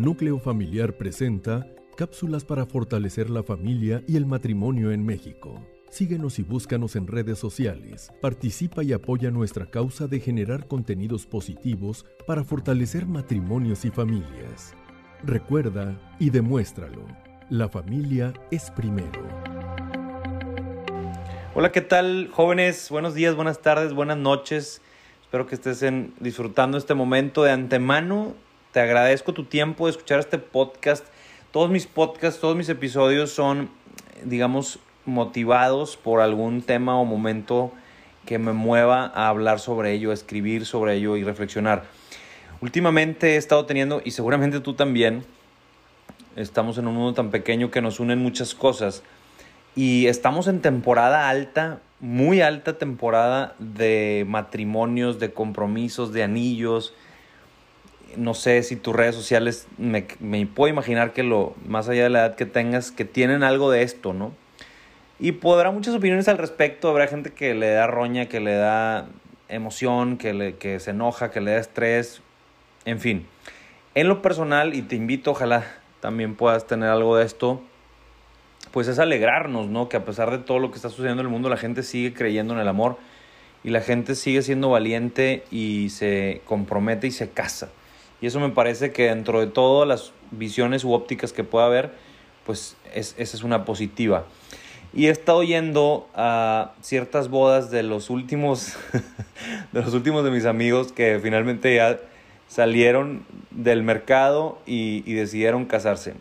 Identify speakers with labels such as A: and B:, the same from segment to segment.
A: Núcleo Familiar presenta cápsulas para fortalecer la familia y el matrimonio en México. Síguenos y búscanos en redes sociales. Participa y apoya nuestra causa de generar contenidos positivos para fortalecer matrimonios y familias. Recuerda y demuéstralo. La familia es primero.
B: Hola, ¿qué tal jóvenes? Buenos días, buenas tardes, buenas noches. Espero que estés disfrutando este momento de antemano. Te agradezco tu tiempo de escuchar este podcast. Todos mis podcasts, todos mis episodios son, digamos, motivados por algún tema o momento que me mueva a hablar sobre ello, a escribir sobre ello y reflexionar. Últimamente he estado teniendo, y seguramente tú también, estamos en un mundo tan pequeño que nos unen muchas cosas, y estamos en temporada alta, muy alta temporada de matrimonios, de compromisos, de anillos, no sé si tus redes sociales, me, puedo imaginar que lo, más allá de la edad que tengas, que tienen algo de esto, ¿no? Y podrá muchas opiniones al respecto, habrá gente que le da roña, que le da emoción, que, le, que se enoja, que le da estrés, en fin. En lo personal, y te invito, ojalá también puedas tener algo de esto, pues es alegrarnos, ¿no? Que a pesar de todo lo que está sucediendo en el mundo, la gente sigue creyendo en el amor y la gente sigue siendo valiente y se compromete y se casa. Y eso me parece que dentro de todas las visiones u ópticas que pueda haber, pues es, esa es una positiva. Y he estado yendo a ciertas bodas de los últimos, de los últimos de mis amigos que finalmente ya salieron del mercado y, y decidieron casarse.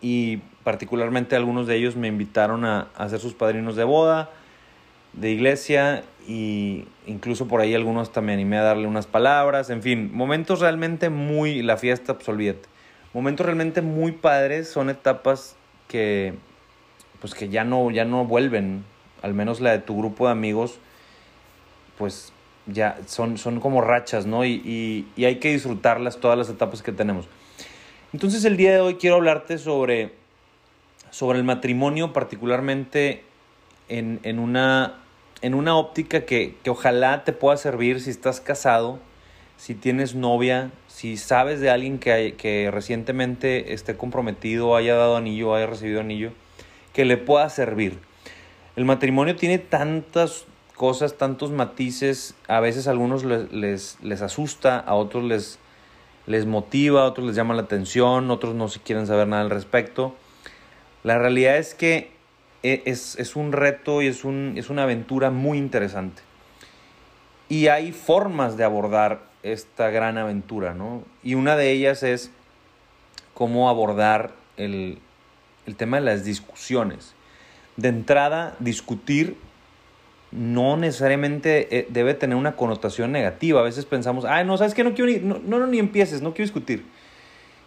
B: Y particularmente algunos de ellos me invitaron a, a ser sus padrinos de boda, de iglesia y incluso por ahí algunos también animé a darle unas palabras, en fin, momentos realmente muy, la fiesta, pues momentos realmente muy padres, son etapas que, pues que ya no, ya no vuelven, al menos la de tu grupo de amigos, pues ya son, son como rachas, ¿no? Y, y, y hay que disfrutarlas todas las etapas que tenemos. Entonces el día de hoy quiero hablarte sobre, sobre el matrimonio, particularmente en, en una en una óptica que, ojalá te pueda servir si estás casado, si tienes novia, si sabes de alguien que, que recientemente esté comprometido, haya dado anillo, haya recibido anillo, que le pueda servir. El matrimonio tiene tantas cosas, tantos matices, a veces a algunos les, les, asusta, a otros les, les motiva, a otros les llama la atención, otros no se quieren saber nada al respecto. La realidad es que e, es, un reto y es, un, es una aventura muy interesante. Y hay formas de abordar esta gran aventura, ¿no? Y una de ellas es cómo abordar el, el tema de las discusiones. De entrada, discutir no necesariamente eh, debe tener una connotación negativa. A veces pensamos, ay, no, ¿sabes qué? No quiero ni, no, no, ni empieces, no quiero discutir.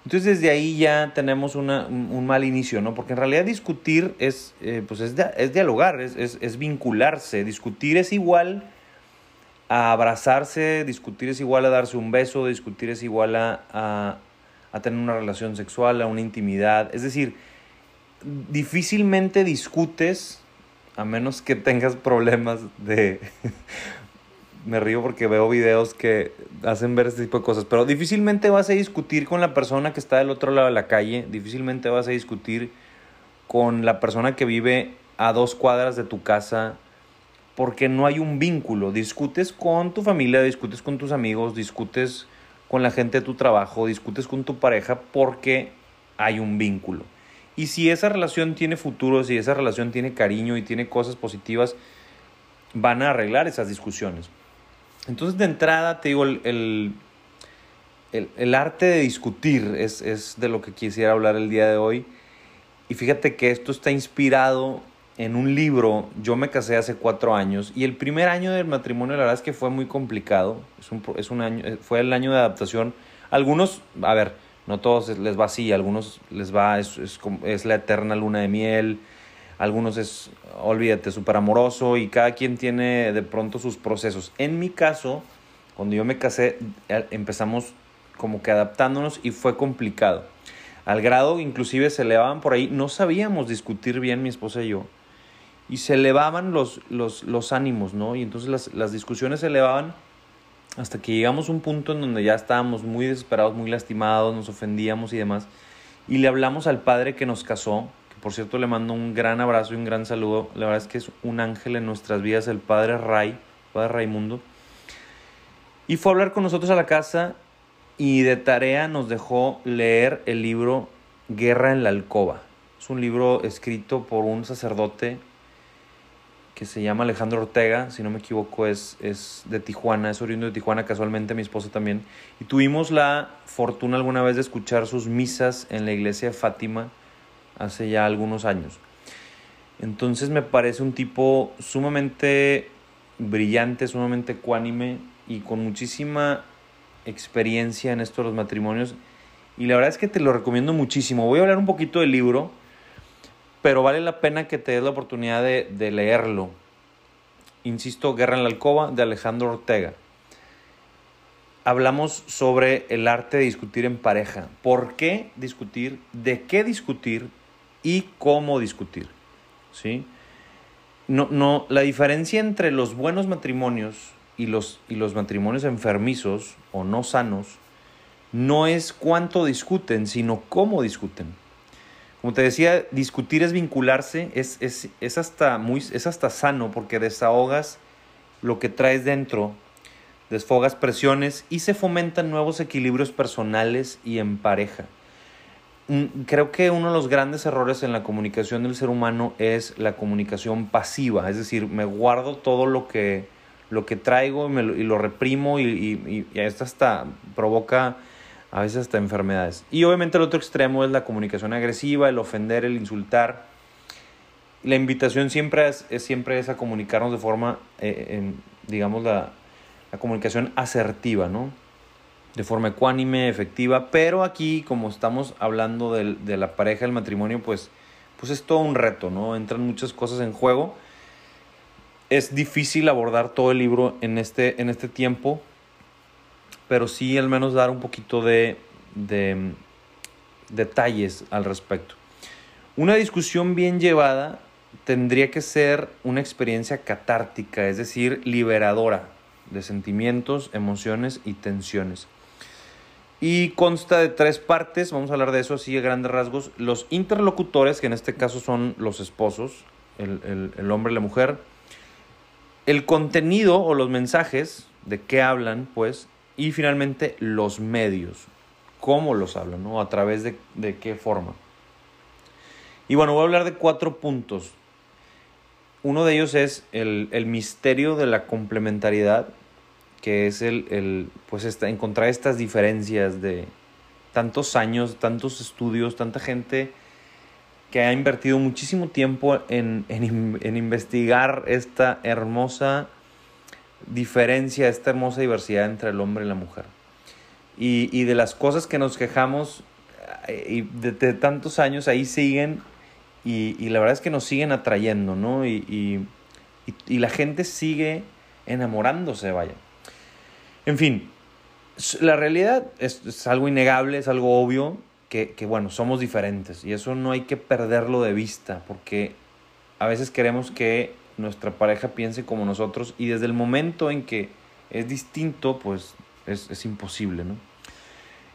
B: Entonces desde ahí ya tenemos una, un mal inicio, ¿no? Porque en realidad discutir es, eh, pues es, es, dialogar, es, es, es, vincularse. Discutir es igual a abrazarse, discutir es igual a darse un beso, discutir es igual a, a, a tener una relación sexual, a una intimidad. Es decir, difícilmente discutes a menos que tengas problemas de me río porque veo videos que hacen ver este tipo de cosas, pero difícilmente vas a discutir con la persona que está del otro lado de la calle, difícilmente vas a discutir con la persona que vive a dos cuadras de tu casa, porque no hay un vínculo. Discutes con tu familia, discutes con tus amigos, discutes con la gente de tu trabajo, discutes con tu pareja porque hay un vínculo. Y si esa relación tiene futuro, si esa relación tiene cariño y tiene cosas positivas, van a arreglar esas discusiones. Entonces, de entrada, te digo, el, el, arte de discutir es, es, de lo que quisiera hablar el día de hoy. Y fíjate que esto está inspirado en un libro. Yo me casé hace cuatro años y el primer año del matrimonio, la verdad es que fue muy complicado. Es un, es un año, eh, fue el año de adaptación. Algunos, a ver, no todos les va así, algunos les va, es, es, es la eterna luna de miel algunos es, olvídate, súper amoroso y cada quien tiene de pronto sus procesos. En mi caso, cuando yo me casé, empezamos como que adaptándonos y fue complicado. Al grado, inclusive se elevaban por ahí, no sabíamos discutir bien mi esposa y yo. Y se elevaban los, los, los ánimos, ¿no? Y entonces las, las discusiones se elevaban hasta que llegamos a un punto en donde ya estábamos muy desesperados, muy lastimados, nos ofendíamos y demás. Y le hablamos al padre que nos casó, por cierto le mando un gran abrazo y un gran saludo. La verdad es que es un ángel en nuestras vidas, el padre Ray, padre Raimundo. Y fue a hablar con nosotros a la casa y de tarea nos dejó leer el libro Guerra en la Alcoba. Es un libro escrito por un sacerdote que se llama Alejandro Ortega, si no me equivoco, es, es de Tijuana, es oriundo de Tijuana, casualmente mi esposa también. Y tuvimos la fortuna alguna vez de escuchar sus misas en la iglesia de Fátima hace ya algunos años. Entonces me parece un tipo sumamente brillante, sumamente ecuánime y con muchísima experiencia en esto de los matrimonios. Y la verdad es que te lo recomiendo muchísimo. Voy a hablar un poquito del libro pero vale la pena que te des la oportunidad de, de leerlo. Insisto, Guerra en la Alcoba de Alejandro Ortega. Hablamos sobre el arte de discutir en pareja. ¿Por qué discutir? ¿De qué discutir? ¿Y cómo discutir? ¿Sí? No, no, la diferencia entre los buenos matrimonios y los, y los matrimonios enfermizos o no sanos no es cuánto discuten, sino cómo discuten. Como te decía, discutir es vincularse, es, es, es, hasta muy, es hasta sano porque desahogas lo que traes dentro, desfogas presiones y se fomentan nuevos equilibrios personales y en pareja. Mm, creo que uno de los grandes errores en la comunicación del ser humano es la comunicación pasiva, es decir, me guardo todo lo que, lo que traigo y, me lo, y lo reprimo y, y, y esto hasta provoca a veces hasta enfermedades. Y obviamente el otro extremo es la comunicación agresiva, el ofender, el insultar. La invitación siempre es, siempre es a comunicarnos de forma, eh, digamos, la, la, comunicación asertiva, ¿no? De forma ecuánime, efectiva, pero aquí, como estamos hablando de, de la pareja, el matrimonio, pues, pues es todo un reto, ¿no? Entran muchas cosas en juego. Es difícil abordar todo el libro en este, en este tiempo, pero sí al menos dar un poquito de, de mm, detalles al respecto. Una discusión bien llevada tendría que ser una experiencia catártica, es decir, liberadora de sentimientos, emociones y tensiones. Y consta de tres partes, vamos a hablar de eso así a grandes rasgos. Los interlocutores, que en este caso son los esposos, el, el, el hombre y la mujer. El contenido o los mensajes, de qué hablan, pues, y finalmente los medios, cómo los hablan, ¿no? A través de, de qué forma. Y bueno, voy a hablar de cuatro puntos. Uno de ellos es el, el misterio de la complementariedad, que es el, el pues esta, encontrar estas diferencias de tantos años, tantos estudios, tanta gente que ha invertido muchísimo tiempo en, en, en investigar esta hermosa diferencia, esta hermosa diversidad entre el hombre y la mujer. Y, y de las cosas que nos quejamos eh, y de, tantos años ahí siguen y, y, la verdad es que nos siguen atrayendo, ¿no? Y, y la gente sigue enamorándose, vaya. En fin, la realidad es, algo innegable, es algo obvio, que, que, bueno, somos diferentes y eso no hay que perderlo de vista porque a veces queremos que nuestra pareja piense como nosotros y desde el momento en que es distinto, pues es, es imposible, ¿no?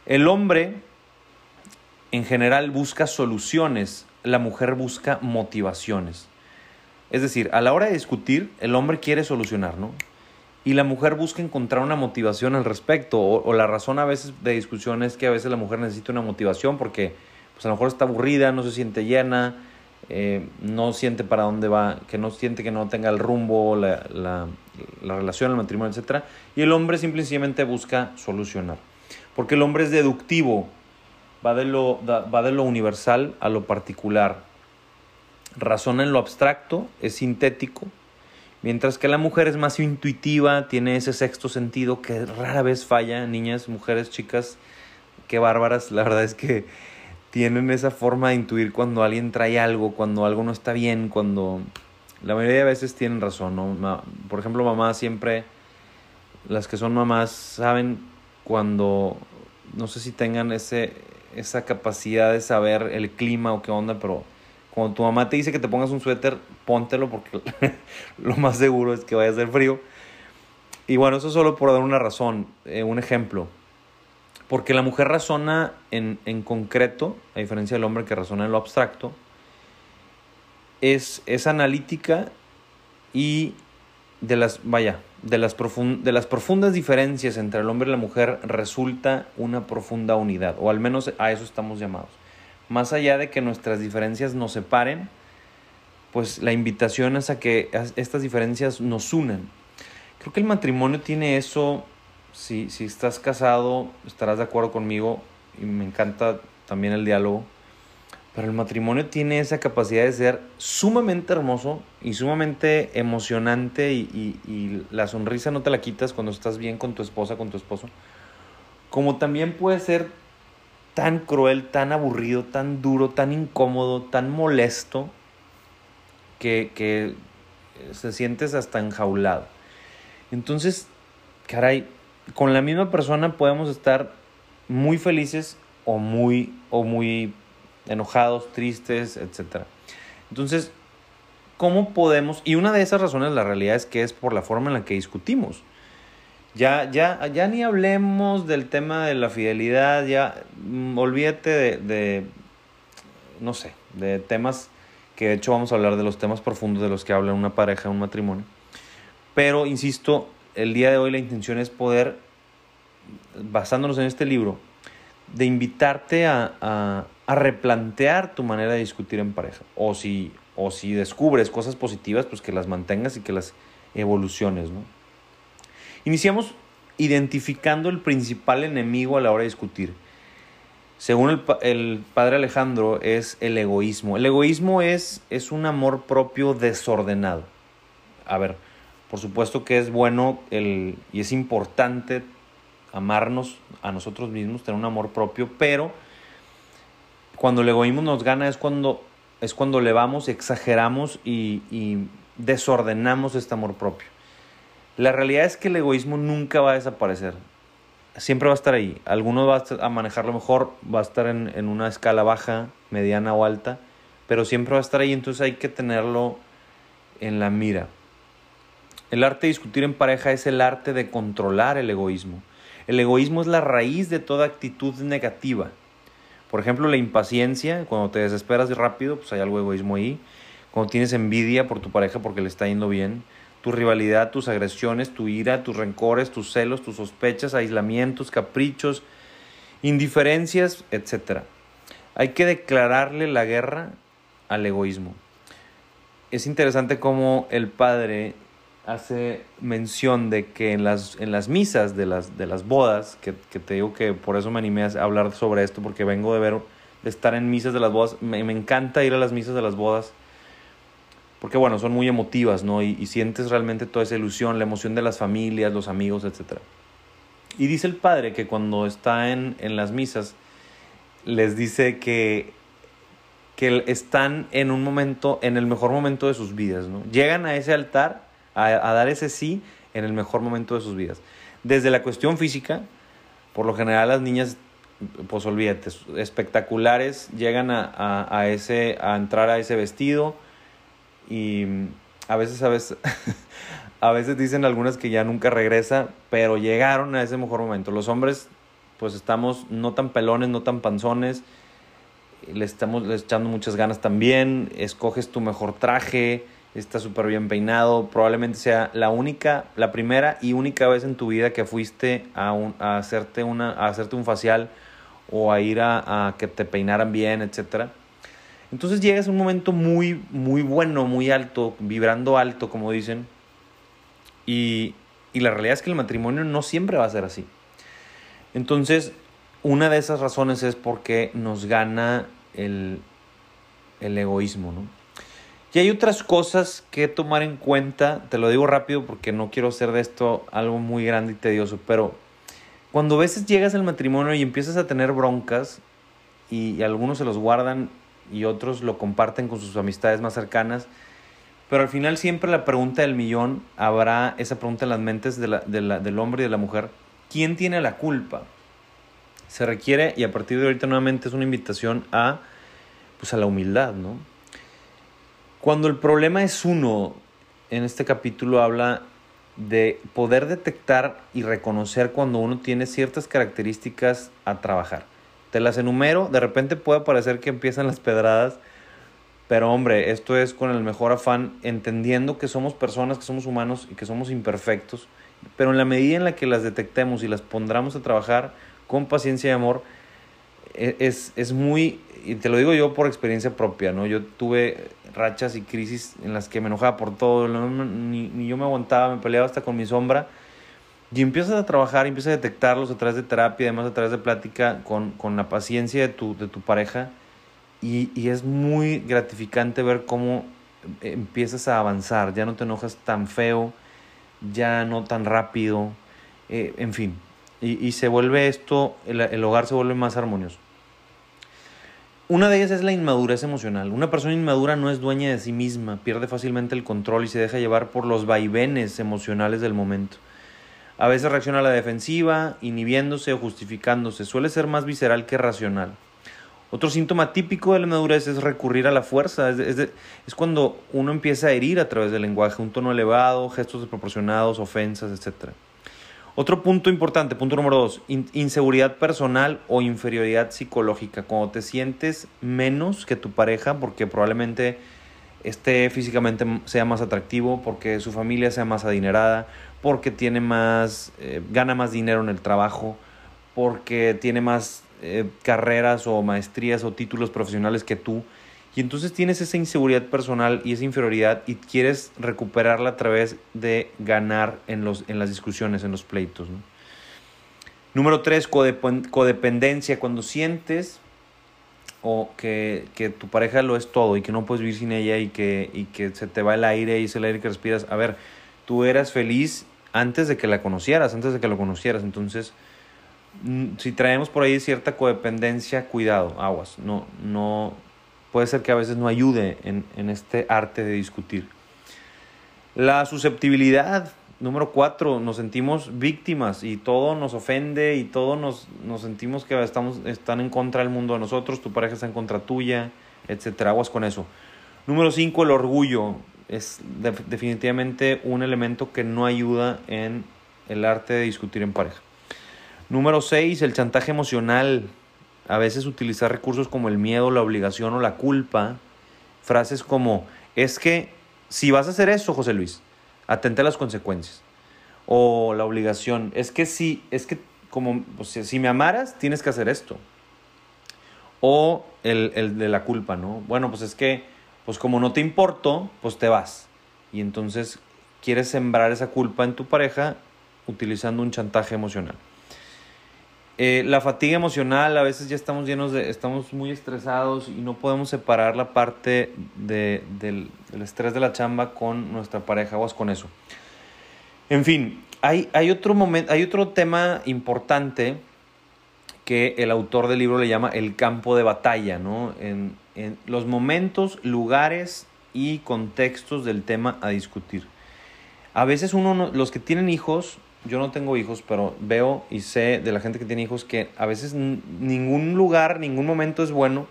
B: El hombre en general busca soluciones, la mujer busca motivaciones. Es decir, a la hora de discutir, el hombre quiere solucionar, ¿no? Y la mujer busca encontrar una motivación al respecto. O, o, la razón a veces de discusión es que a veces la mujer necesita una motivación porque pues a lo mejor está aburrida, no se siente llena, eh, no siente para dónde va, que no siente que no tenga el rumbo, la, la, la relación, el matrimonio, etc. Y el hombre simplemente busca solucionar. Porque el hombre es deductivo, va de lo, va de lo universal a lo particular. Razona en lo abstracto, es sintético, mientras que la mujer es más intuitiva, tiene ese sexto sentido que rara vez falla, niñas, mujeres, chicas, qué bárbaras, la verdad es que tienen esa forma de intuir cuando alguien trae algo, cuando algo no está bien, cuando la mayoría de veces tienen razón, ¿no? Por ejemplo, mamá siempre, las que son mamás saben cuando, no sé si tengan ese, esa capacidad de saber el clima o qué onda, pero cuando tu mamá te dice que te pongas un suéter, póntelo porque lo más seguro es que vaya a ser frío. Y bueno, eso solo por dar una razón, eh, un ejemplo. Porque la mujer razona en, en, concreto, a diferencia del hombre que razona en lo abstracto, es, es analítica y de las, vaya, de las, de las profundas diferencias entre el hombre y la mujer resulta una profunda unidad, o al menos a eso estamos llamados. Más allá de que nuestras diferencias nos separen, pues la invitación es a que estas diferencias nos unan. Creo que el matrimonio tiene eso, si, si estás casado, estarás de acuerdo conmigo, y me encanta también el diálogo, pero el matrimonio tiene esa capacidad de ser sumamente hermoso y sumamente emocionante y, y, la sonrisa no te la quitas cuando estás bien con tu esposa, con tu esposo. Como también puede ser tan cruel, tan aburrido, tan duro, tan incómodo, tan molesto, que, que se sientes hasta enjaulado. Entonces, caray, con la misma persona podemos estar muy felices o muy, o muy enojados, tristes, etc. Entonces, ¿cómo podemos? Y una de esas razones, la realidad es que es por la forma en la que discutimos. Ya, ya, ya ni hablemos del tema de la fidelidad, ya mm, olvídate de, de, no sé, de temas que de hecho vamos a hablar de los temas profundos de los que habla una pareja, un matrimonio. Pero, insisto, el día de hoy la intención es poder, basándonos en este libro, de invitarte a, a replantear tu manera de discutir en pareja. O si, o si descubres cosas positivas, pues que las mantengas y que las evoluciones, ¿no? Iniciamos identificando el principal enemigo a la hora de discutir. Según el, el, padre Alejandro, es el egoísmo. El egoísmo es, es un amor propio desordenado. A ver, por supuesto que es bueno el, y es importante amarnos a nosotros mismos, tener un amor propio, pero cuando el egoísmo nos gana es cuando, es cuando le vamos, exageramos y desordenamos este amor propio. La realidad es que el egoísmo nunca va a desaparecer. Siempre va a estar ahí. Alguno va a manejarlo mejor, va a estar en, en una escala baja, mediana o alta, pero siempre va a estar ahí, entonces hay que tenerlo en la mira. El arte de discutir en pareja es el arte de controlar el egoísmo. El egoísmo es la raíz de toda actitud negativa. Por ejemplo, la impaciencia, cuando te desesperas rápido, pues hay algo de egoísmo ahí. Cuando tienes envidia por tu pareja porque le está yendo bien. Tu rivalidad, tus agresiones, tu ira, tus rencores, tus celos, tus sospechas, aislamientos, caprichos, indiferencias, etc. Hay que declararle la guerra al egoísmo. Es interesante cómo el padre hace mención de que en las, en las misas de las, de las bodas, que, que, te digo que por eso me animé a hablar sobre esto, porque vengo de ver, de estar en misas de las bodas, me, me encanta ir a las misas de las bodas, porque bueno, son muy emotivas, ¿no? Y, y, sientes realmente toda esa ilusión, la emoción de las familias, los amigos, etc. Y dice el padre que cuando está en, en las misas, les dice que que están en un momento, en el mejor momento de sus vidas, ¿no? Llegan a ese altar a, dar ese sí en el mejor momento de sus vidas. Desde la cuestión física, por lo general las niñas, pues olvídate, espectaculares, llegan a, a, ese, a entrar a ese vestido y a veces, a veces, a veces dicen algunas que ya nunca regresa, pero llegaron a ese mejor momento. Los hombres, pues estamos no tan pelones, no tan panzones, le estamos echando muchas ganas también, escoges tu mejor traje, está súper bien peinado, probablemente sea la única, la primera y única vez en tu vida que fuiste a, un, a, hacerte, una, a hacerte un facial o a ir a, a, que te peinaran bien, etc. Entonces llegas a un momento muy, muy bueno, muy alto, vibrando alto, como dicen, y, y la realidad es que el matrimonio no siempre va a ser así. Entonces, una de esas razones es porque nos gana el, el egoísmo, ¿no? Y hay otras cosas que tomar en cuenta, te lo digo rápido porque no quiero hacer de esto algo muy grande y tedioso, pero cuando a veces llegas al matrimonio y empiezas a tener broncas y, algunos se los guardan y otros lo comparten con sus amistades más cercanas, pero al final siempre la pregunta del millón habrá esa pregunta en las mentes de la, de la, del hombre y de la mujer, ¿quién tiene la culpa? Se requiere, y a partir de ahorita nuevamente es una invitación a, pues a la humildad, ¿no? Cuando el problema es uno, en este capítulo habla de poder detectar y reconocer cuando uno tiene ciertas características a trabajar. Te las enumero, de repente puede parecer que empiezan las pedradas, pero hombre, esto es con el mejor afán, entendiendo que somos personas, que somos humanos y que somos imperfectos, pero en la medida en la que las detectemos y las pondremos a trabajar con paciencia y amor, e, es, es muy, y te lo digo yo por experiencia propia, ¿no? Yo tuve rachas y crisis en las que me enojaba por todo, ni, ni, yo me aguantaba, me peleaba hasta con mi sombra. Y empiezas a trabajar, empiezas a detectarlos a través de terapia, además a través de plática con, con la paciencia de tu, de tu pareja. Y, y, es muy gratificante ver cómo empiezas a avanzar, ya no te enojas tan feo, ya no tan rápido, eh, en fin. Y, y, se vuelve esto, el, el hogar se vuelve más armonioso. Una de ellas es la inmadurez emocional. Una persona inmadura no es dueña de sí misma, pierde fácilmente el control y se deja llevar por los vaivenes emocionales del momento. A veces reacciona a la defensiva, inhibiéndose o justificándose. Suele ser más visceral que racional. Otro síntoma típico de la inmadurez es recurrir a la fuerza. Es, cuando uno empieza a herir a través del lenguaje, un tono elevado, gestos desproporcionados, ofensas, etc. Otro punto importante, punto número dos, in inseguridad personal o inferioridad psicológica. Cuando te sientes menos que tu pareja porque probablemente esté físicamente sea más atractivo, porque su familia sea más adinerada, porque tiene más, eh, gana más dinero en el trabajo, porque tiene más eh, carreras o maestrías o títulos profesionales que tú. Y entonces tienes esa inseguridad personal y esa inferioridad y quieres recuperarla a través de ganar en, los, en las discusiones, en los pleitos. Número tres, codependencia. Cuando sientes o que, que, tu pareja lo es todo y que no puedes vivir sin ella y que, y que se te va el aire y es el aire que respiras. A ver, tú eras feliz antes de que la conocieras, antes de que lo conocieras. Entonces, mm, si traemos por ahí cierta codependencia, cuidado, aguas. No, no, puede ser que a veces no ayude en, en este arte de discutir. La susceptibilidad, número cuatro, nos sentimos víctimas y todo nos ofende y todo nos, nos sentimos que estamos, están en contra del mundo de nosotros, tu pareja está en contra tuya, etc. Aguas con eso. Número cinco, el orgullo. Es de, definitivamente un elemento que no ayuda en el arte de discutir en pareja. Número seis, el chantaje emocional a veces utilizar recursos como el miedo, la obligación o la culpa, frases como, es que si vas a hacer eso, José Luis, atente a las consecuencias. O la obligación, es que si, es que como, si me amaras, tienes que hacer esto. O el, el de la culpa, ¿no? Bueno, pues es que, pues como no te importo, pues te vas. Y entonces quieres sembrar esa culpa en tu pareja utilizando un chantaje emocional. Eh, la fatiga emocional, a veces ya estamos llenos de, estamos muy estresados y no podemos separar la parte de, del, del, estrés de la chamba con nuestra pareja, aguas con eso. En fin, hay, hay, otro momento, hay otro tema importante que el autor del libro le llama el campo de batalla, ¿no? En, en los momentos, lugares y contextos del tema a discutir. A veces uno, los que tienen hijos, yo no tengo hijos, pero veo y sé de la gente que tiene hijos que a veces ningún lugar, ningún momento es bueno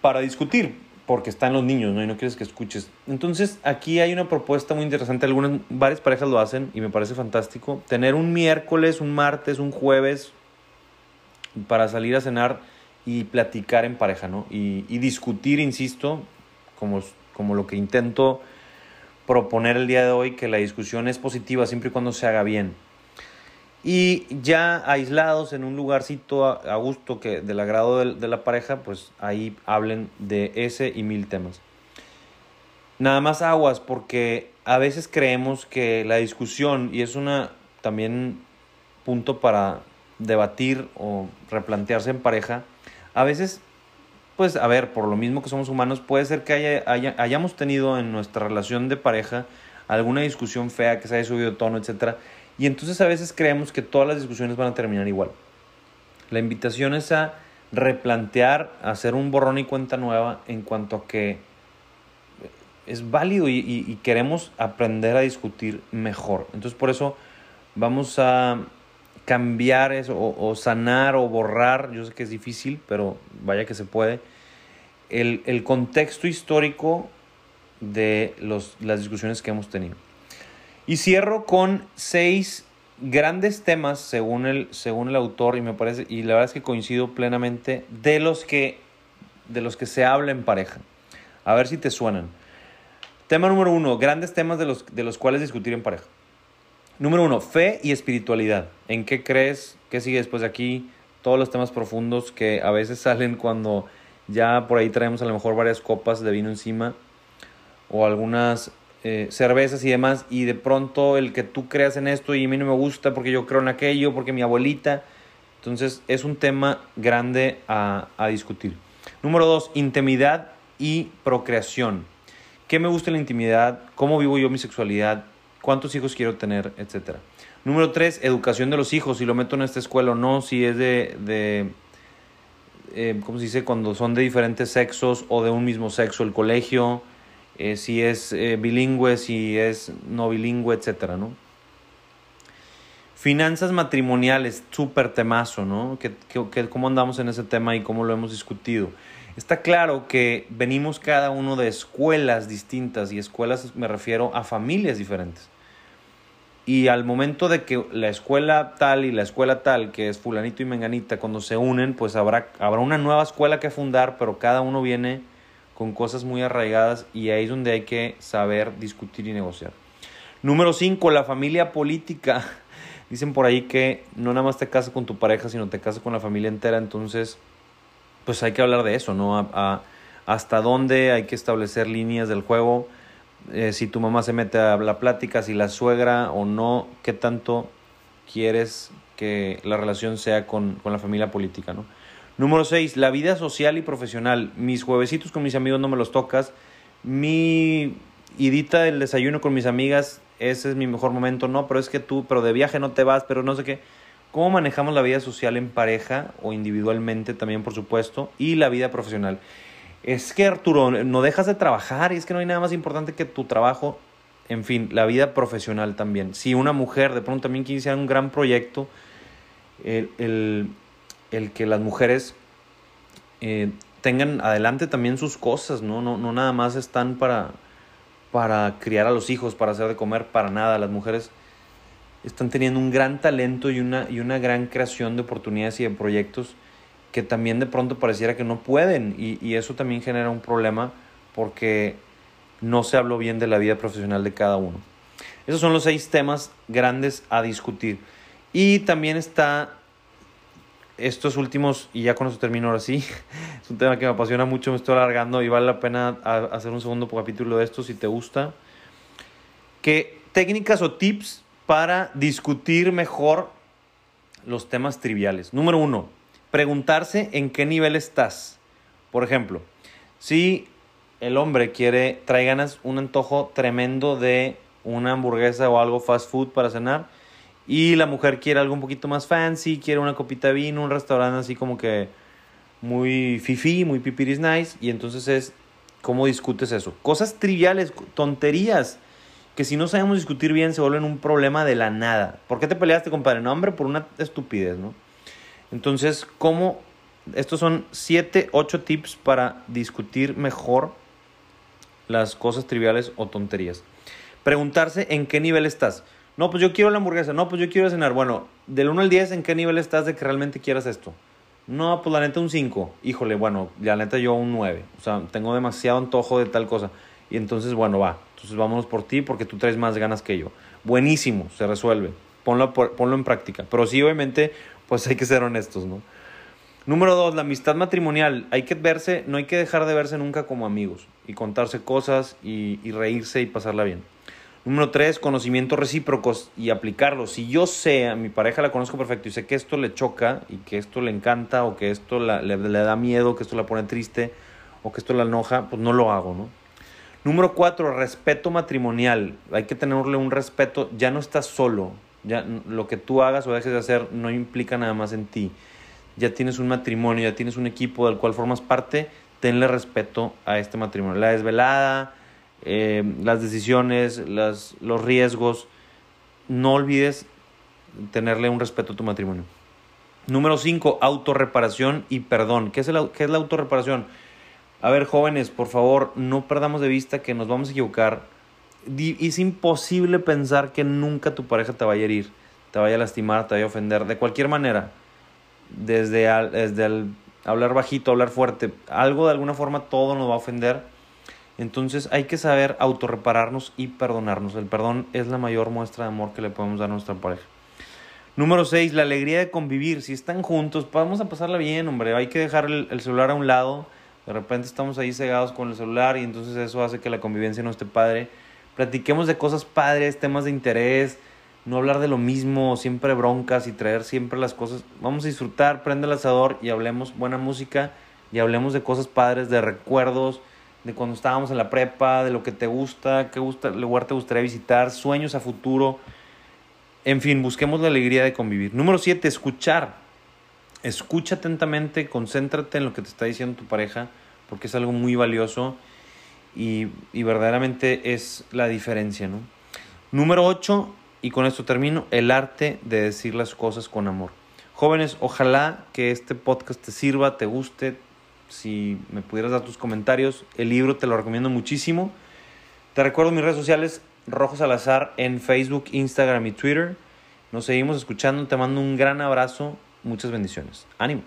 B: para discutir, porque están los niños, ¿no? Y no quieres que escuches. Entonces, aquí hay una propuesta muy interesante. Algunas, varias parejas lo hacen y me parece fantástico. Tener un miércoles, un martes, un jueves para salir a cenar y platicar en pareja, ¿no? Y, y discutir, insisto, como, como lo que intento proponer el día de hoy que la discusión es positiva siempre y cuando se haga bien. Y ya aislados en un lugarcito a, gusto que del agrado de, de, la pareja, pues ahí hablen de ese y mil temas. Nada más aguas porque a veces creemos que la discusión, y es una también punto para debatir o replantearse en pareja, a veces pues a ver, por lo mismo que somos humanos, puede ser que haya, haya, hayamos tenido en nuestra relación de pareja alguna discusión fea que se haya subido tono, etc. Y entonces a veces creemos que todas las discusiones van a terminar igual. La invitación es a replantear, hacer un borrón y cuenta nueva en cuanto a que es válido y, y queremos aprender a discutir mejor. Entonces por eso vamos a cambiar eso, o, o, sanar o borrar, yo sé que es difícil, pero vaya que se puede, el, el contexto histórico de los, las discusiones que hemos tenido. Y cierro con seis grandes temas según el, según el autor y me parece y la verdad es que coincido plenamente de los que de los que se habla en pareja. A ver si te suenan. Tema número uno, grandes temas de los, de los cuales discutir en pareja. Número uno, fe y espiritualidad. ¿En qué crees? ¿Qué sigue después de aquí? Todos los temas profundos que a veces salen cuando ya por ahí traemos a lo mejor varias copas de vino encima o algunas eh, cervezas y demás, y de pronto el que tú creas en esto y a mí no me gusta porque yo creo en aquello, porque mi abuelita. Entonces es un tema grande a, discutir. Número dos, intimidad y procreación. ¿Qué me gusta la intimidad? ¿Cómo vivo yo mi sexualidad? ¿Cuántos hijos quiero tener? Etcétera. Número tres, educación de los hijos. Si lo meto en esta escuela o no, si es de, de eh, ¿cómo se dice? Cuando son de diferentes sexos o de un mismo sexo, el colegio, eh, si es eh, bilingüe, si es no bilingüe, etcétera, ¿no? Finanzas matrimoniales, súper temazo, ¿no? Que, ¿Cómo andamos en ese tema y cómo lo hemos discutido? Está claro que venimos cada uno de escuelas distintas y escuelas me refiero a familias diferentes. Y al momento de que la escuela tal y la escuela tal, que es fulanito y menganita, cuando se unen, pues habrá, habrá una nueva escuela que fundar, pero cada uno viene con cosas muy arraigadas y ahí es donde hay que saber discutir y negociar. Número 5, la familia política. Dicen por ahí que no nada más te casas con tu pareja, sino te casas con la familia entera, entonces pues hay que hablar de eso, ¿no? hasta dónde hay que establecer líneas del juego eh, si tu mamá se mete a la plática, si la suegra o no, qué tanto quieres que la relación sea con, con la familia política, ¿no? Número 6, la vida social y profesional. Mis juevesitos con mis amigos no me los tocas. Mi idita del desayuno con mis amigas, ese es mi mejor momento. No, pero es que tú, pero de viaje no te vas, pero no sé qué. ¿Cómo manejamos la vida social en pareja o individualmente también, por supuesto? Y la vida profesional es que Arturo, no dejas de trabajar y es que no hay nada más importante que tu trabajo, en fin, la vida profesional también. Si una mujer de pronto también quiere un gran proyecto, el, que las mujeres eh, tengan adelante también sus cosas, ¿no? No, no nada más están para, para criar a los hijos, para hacer de comer, para nada. Las mujeres están teniendo un gran talento y una, y una gran creación de oportunidades y de proyectos que también de pronto pareciera que no pueden y, eso también genera un problema porque no se habló bien de la vida profesional de cada uno. Esos son los seis temas grandes a discutir. Y también está estos últimos, y ya con eso termino ahora sí, es un tema que me apasiona mucho, me estoy alargando y vale la pena hacer un segundo capítulo de esto si te gusta. Que técnicas o tips para discutir mejor los temas triviales. Número uno, preguntarse en qué nivel estás. Por ejemplo, si el hombre quiere, trae ganas, un antojo tremendo de una hamburguesa o algo fast food para cenar, y la mujer quiere algo un poquito más fancy, quiere una copita de vino, un restaurante así como que muy fifi, muy pipiris nice, y entonces es cómo discutes eso. Cosas triviales, tonterías, que si no sabemos discutir bien se vuelven un problema de la nada. ¿Por qué te peleaste, compadre? No, hombre, por una estupidez, ¿no? Entonces, ¿cómo? Estos son 7, 8 tips para discutir mejor las cosas triviales o tonterías. Preguntarse en qué nivel estás. No, pues yo quiero la hamburguesa. No, pues yo quiero cenar. Bueno, del 1 al 10, ¿en qué nivel estás de que realmente quieras esto? No, pues la neta un 5. Híjole, bueno, la neta yo un 9. O sea, tengo demasiado antojo de tal cosa. Y entonces, bueno, va. Entonces vámonos por ti porque tú traes más ganas que yo. Buenísimo, se resuelve. Ponlo, ponlo en práctica. Pero sí, obviamente, pues hay que ser honestos, ¿no? Número dos, la amistad matrimonial. Hay que verse, no hay que dejar de verse nunca como amigos y contarse cosas y, reírse y pasarla bien. Número tres, conocimientos recíprocos y aplicarlos. Si yo sé, a mi pareja la conozco perfecto y sé que esto le choca y que esto le encanta o que esto le, le, da miedo, que esto la pone triste o que esto la enoja, pues no lo hago, ¿no? Número cuatro, respeto matrimonial. Hay que tenerle un respeto. Ya no estás solo. Ya lo que tú hagas o dejes de hacer no implica nada más en ti. Ya tienes un matrimonio, ya tienes un equipo del cual formas parte, tenle respeto a este matrimonio. La desvelada, eh, las decisiones, las, los riesgos, no olvides tenerle un respeto a tu matrimonio. Número 5, autorreparación y perdón. ¿Qué es, el, ¿Qué es la autorreparación? A ver, jóvenes, por favor, no perdamos de vista que nos vamos a equivocar es imposible pensar que nunca tu pareja te vaya a herir, te vaya a lastimar, te vaya a ofender, de cualquier manera. Desde, desde el hablar bajito, hablar fuerte, algo de alguna forma todo nos va a ofender. Entonces hay que saber autorrepararnos y perdonarnos. El perdón es la mayor muestra de amor que le podemos dar a nuestra pareja. Número 6, la alegría de convivir. Si están juntos, vamos a pasarla bien, hombre. Hay que dejar el, celular a un lado. De repente estamos ahí cegados con el celular y entonces eso hace que la convivencia no esté padre. Platiquemos de cosas padres, temas de interés. No hablar de lo mismo, siempre broncas y traer siempre las cosas. Vamos a disfrutar, prende el asador y hablemos buena música y hablemos de cosas padres, de recuerdos, de cuando estábamos en la prepa, de lo que te gusta, qué gusta, lugar te gustaría visitar, sueños a futuro. En fin, busquemos la alegría de convivir. Número 7, escuchar. Escucha atentamente, concéntrate en lo que te está diciendo tu pareja, porque es algo muy valioso y, y verdaderamente es la diferencia, ¿no? Número 8, y con esto termino, el arte de decir las cosas con amor. Jóvenes, ojalá que este podcast te sirva, te guste. Si me pudieras dar tus comentarios, el libro te lo recomiendo muchísimo. Te recuerdo mis redes sociales, Rojo Salazar en Facebook, Instagram y Twitter. Nos seguimos escuchando, te mando un gran abrazo, muchas bendiciones. Ánimo.